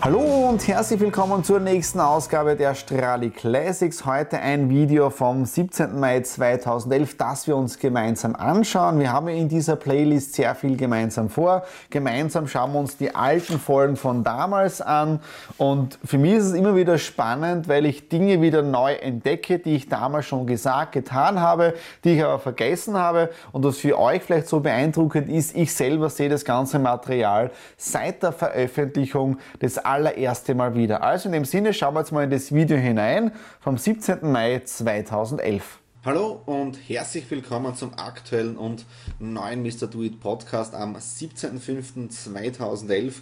Hallo und herzlich willkommen zur nächsten Ausgabe der Strali Classics. Heute ein Video vom 17. Mai 2011, das wir uns gemeinsam anschauen. Wir haben in dieser Playlist sehr viel gemeinsam vor. Gemeinsam schauen wir uns die alten Folgen von damals an. Und für mich ist es immer wieder spannend, weil ich Dinge wieder neu entdecke, die ich damals schon gesagt, getan habe, die ich aber vergessen habe. Und was für euch vielleicht so beeindruckend ist, ich selber sehe das ganze Material seit der Veröffentlichung des allererste Mal wieder. Also in dem Sinne schauen wir jetzt mal in das Video hinein vom 17. Mai 2011. Hallo und herzlich willkommen zum aktuellen und neuen Mr. Do It Podcast am 17.05.2011.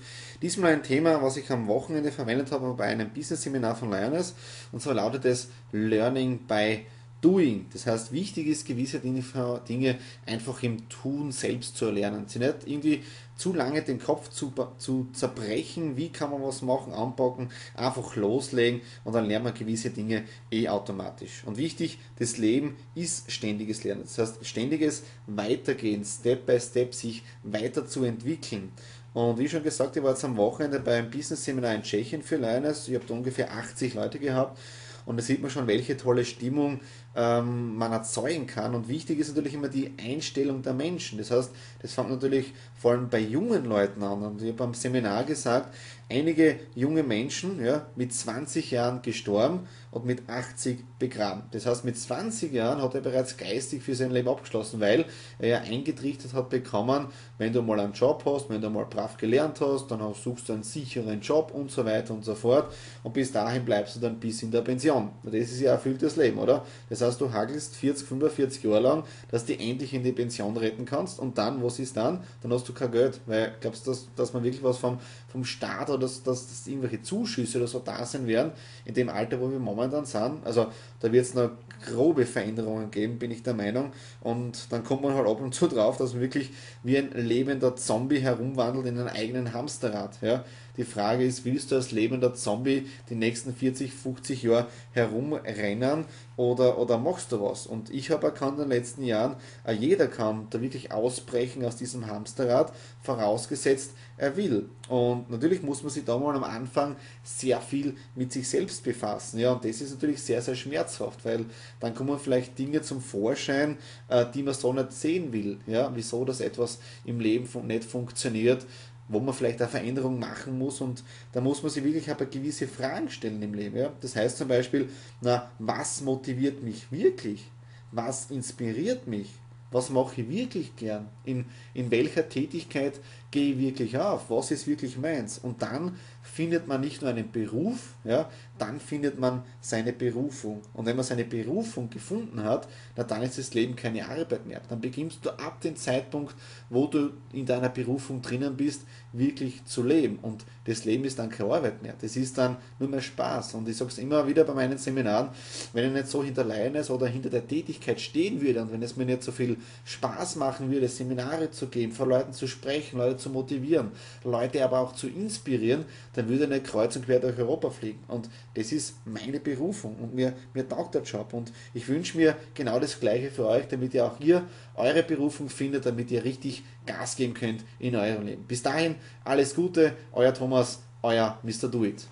Diesmal ein Thema, was ich am Wochenende verwendet habe bei einem Business-Seminar von Lioness und zwar lautet es Learning by Doing. Das heißt, wichtig ist, gewisse Dinge einfach im Tun selbst zu erlernen. Sie nicht irgendwie zu lange den Kopf zu, zu zerbrechen, wie kann man was machen, anpacken, einfach loslegen und dann lernt man gewisse Dinge eh automatisch. Und wichtig, das Leben ist ständiges Lernen. Das heißt, ständiges Weitergehen, Step by Step sich weiterzuentwickeln. Und wie schon gesagt, ich war jetzt am Wochenende beim Business Seminar in Tschechien für Lioness. Ich habe da ungefähr 80 Leute gehabt und da sieht man schon, welche tolle Stimmung ähm, man erzeugen kann. Und wichtig ist natürlich immer die Einstellung der Menschen. Das heißt, das fängt natürlich vor allem bei jungen Leuten an. Und ich habe beim Seminar gesagt, einige junge Menschen ja, mit 20 Jahren gestorben und mit 80 begraben. Das heißt, mit 20 Jahren hat er bereits geistig für sein Leben abgeschlossen, weil er ja eingetrichtert hat bekommen, wenn du mal einen Job hast, wenn du mal brav gelernt hast, dann suchst du einen sicheren Job und so weiter und so fort. Und bis dahin bleibst du dann bis in der Pension. Das ist ja erfülltes Leben, oder? Das heißt, du hagelst 40, 45 Jahre lang, dass du endlich in die Pension retten kannst und dann, was ist dann? Dann hast du kein Geld, weil glaubst du, dass, dass man wirklich was vom, vom Staat dass, dass, dass irgendwelche Zuschüsse oder so da sein werden, in dem Alter, wo wir momentan sind. Also da wird es noch grobe Veränderungen geben, bin ich der Meinung. Und dann kommt man halt ab und zu drauf, dass man wirklich wie ein lebender Zombie herumwandelt in einem eigenen Hamsterrad. Ja? Die Frage ist, willst du als lebender Zombie die nächsten 40, 50 Jahre herumrennen oder, oder machst du was? Und ich habe erkannt in den letzten Jahren, äh, jeder kann da wirklich ausbrechen aus diesem Hamsterrad, vorausgesetzt, er will. Und natürlich muss man sich da mal am Anfang sehr viel mit sich selbst befassen. Ja, und das ist natürlich sehr, sehr schmerzhaft, weil dann kommen vielleicht Dinge zum Vorschein, äh, die man so nicht sehen will. Ja, wieso das etwas im Leben nicht funktioniert, wo man vielleicht eine Veränderung machen muss und da muss man sich wirklich aber gewisse Fragen stellen im Leben. Ja? Das heißt zum Beispiel, na, was motiviert mich wirklich? Was inspiriert mich? Was mache ich wirklich gern? In, in welcher Tätigkeit gehe ich wirklich auf? Was ist wirklich meins? Und dann findet man nicht nur einen Beruf, ja, dann findet man seine Berufung. Und wenn man seine Berufung gefunden hat, na, dann ist das Leben keine Arbeit mehr. Dann beginnst du ab dem Zeitpunkt, wo du in deiner Berufung drinnen bist, wirklich zu leben. Und das Leben ist dann keine Arbeit mehr. Das ist dann nur mehr Spaß. Und ich sage es immer wieder bei meinen Seminaren, wenn ich nicht so hinter Leines oder hinter der Tätigkeit stehen würde und wenn es mir nicht so viel Spaß machen würde, Seminare zu geben, vor Leuten zu sprechen, Leute zu motivieren, Leute aber auch zu inspirieren, dann würde ich nicht kreuz und quer durch Europa fliegen. Und das ist meine Berufung und mir, mir taugt der Job. Und ich wünsche mir genau das Gleiche für euch, damit ihr auch ihr eure Berufung findet, damit ihr richtig Gas geben könnt in eurem Leben. Bis dahin, alles Gute, euer Thomas, euer Mr. Do It.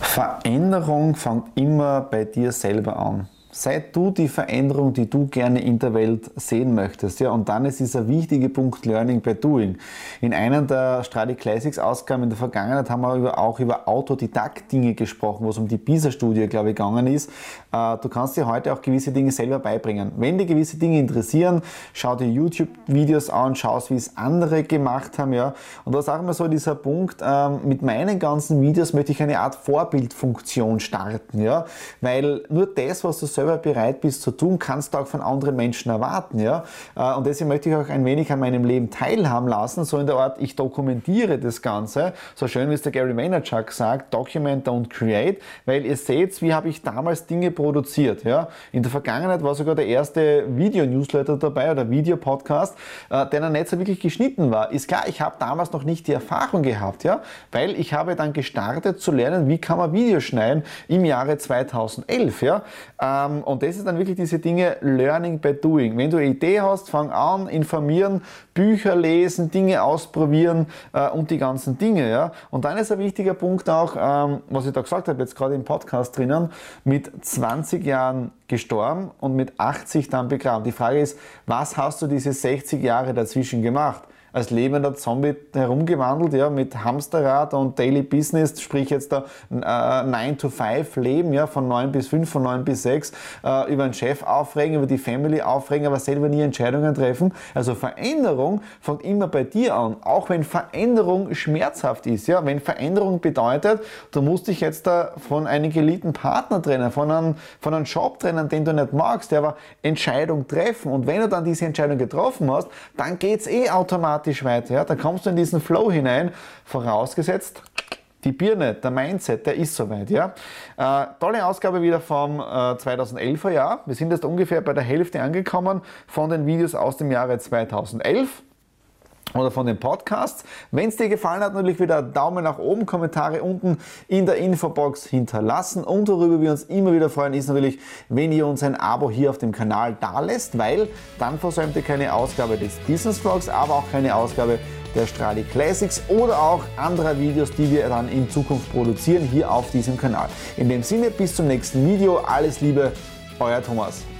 Veränderung fängt immer bei dir selber an. Sei du die Veränderung, die du gerne in der Welt sehen möchtest. Ja, und dann ist dieser wichtige Punkt Learning by Doing. In einer der Stradi Classics Ausgaben in der Vergangenheit haben wir auch über Autodidakt-Dinge gesprochen, wo es um die PISA-Studie, glaube ich, gegangen ist. Äh, du kannst dir heute auch gewisse Dinge selber beibringen. Wenn dir gewisse Dinge interessieren, schau dir YouTube-Videos an, schaust, wie es andere gemacht haben. Ja. Und da ist auch immer so dieser Punkt, ähm, mit meinen ganzen Videos möchte ich eine Art Vorbildfunktion starten. Ja. Weil nur das, was du selber selber bereit bist zu tun, kannst du auch von anderen Menschen erwarten. Ja? Äh, und deswegen möchte ich auch ein wenig an meinem Leben teilhaben lassen, so in der Art, ich dokumentiere das Ganze, so schön wie es der Gary Vaynerchuk sagt, document, don't create, weil ihr seht, wie habe ich damals Dinge produziert. Ja? In der Vergangenheit war sogar der erste Video-Newsletter dabei oder Videopodcast, äh, der dann nicht so wirklich geschnitten war. Ist klar, ich habe damals noch nicht die Erfahrung gehabt, ja? weil ich habe dann gestartet zu lernen, wie kann man Videos schneiden im Jahre 2011. Ja? Ähm, und das ist dann wirklich diese Dinge Learning by Doing. Wenn du eine Idee hast, fang an, informieren, Bücher lesen, Dinge ausprobieren äh, und die ganzen Dinge. Ja? Und dann ist ein wichtiger Punkt auch, ähm, was ich da gesagt habe, jetzt gerade im Podcast drinnen, mit 20 Jahren gestorben und mit 80 dann begraben. Die Frage ist, was hast du diese 60 Jahre dazwischen gemacht? Als lebender Zombie herumgewandelt, ja, mit Hamsterrad und Daily Business, sprich jetzt da äh, 9 to 5 Leben, ja, von 9 bis 5, von 9 bis 6, äh, über einen Chef aufregen, über die Family aufregen, aber selber nie Entscheidungen treffen. Also Veränderung fängt immer bei dir an, auch wenn Veränderung schmerzhaft ist, ja, wenn Veränderung bedeutet, du musst dich jetzt da von einem geliebten Partner trennen, von einem, von einem Job trennen, den du nicht magst, der aber Entscheidung treffen und wenn du dann diese Entscheidung getroffen hast, dann geht's eh automatisch automatisch weiter. Ja? Dann kommst du in diesen Flow hinein, vorausgesetzt, die Birne, der Mindset, der ist soweit. Ja? Äh, tolle Ausgabe wieder vom äh, 2011er Jahr. Wir sind jetzt ungefähr bei der Hälfte angekommen von den Videos aus dem Jahre 2011 oder von den Podcasts. Wenn es dir gefallen hat, natürlich wieder Daumen nach oben, Kommentare unten in der Infobox hinterlassen. Und worüber wir uns immer wieder freuen, ist natürlich, wenn ihr uns ein Abo hier auf dem Kanal da lässt, weil dann versäumt ihr keine Ausgabe des Business Vlogs, aber auch keine Ausgabe der Stradi Classics oder auch anderer Videos, die wir dann in Zukunft produzieren hier auf diesem Kanal. In dem Sinne, bis zum nächsten Video. Alles Liebe, euer Thomas.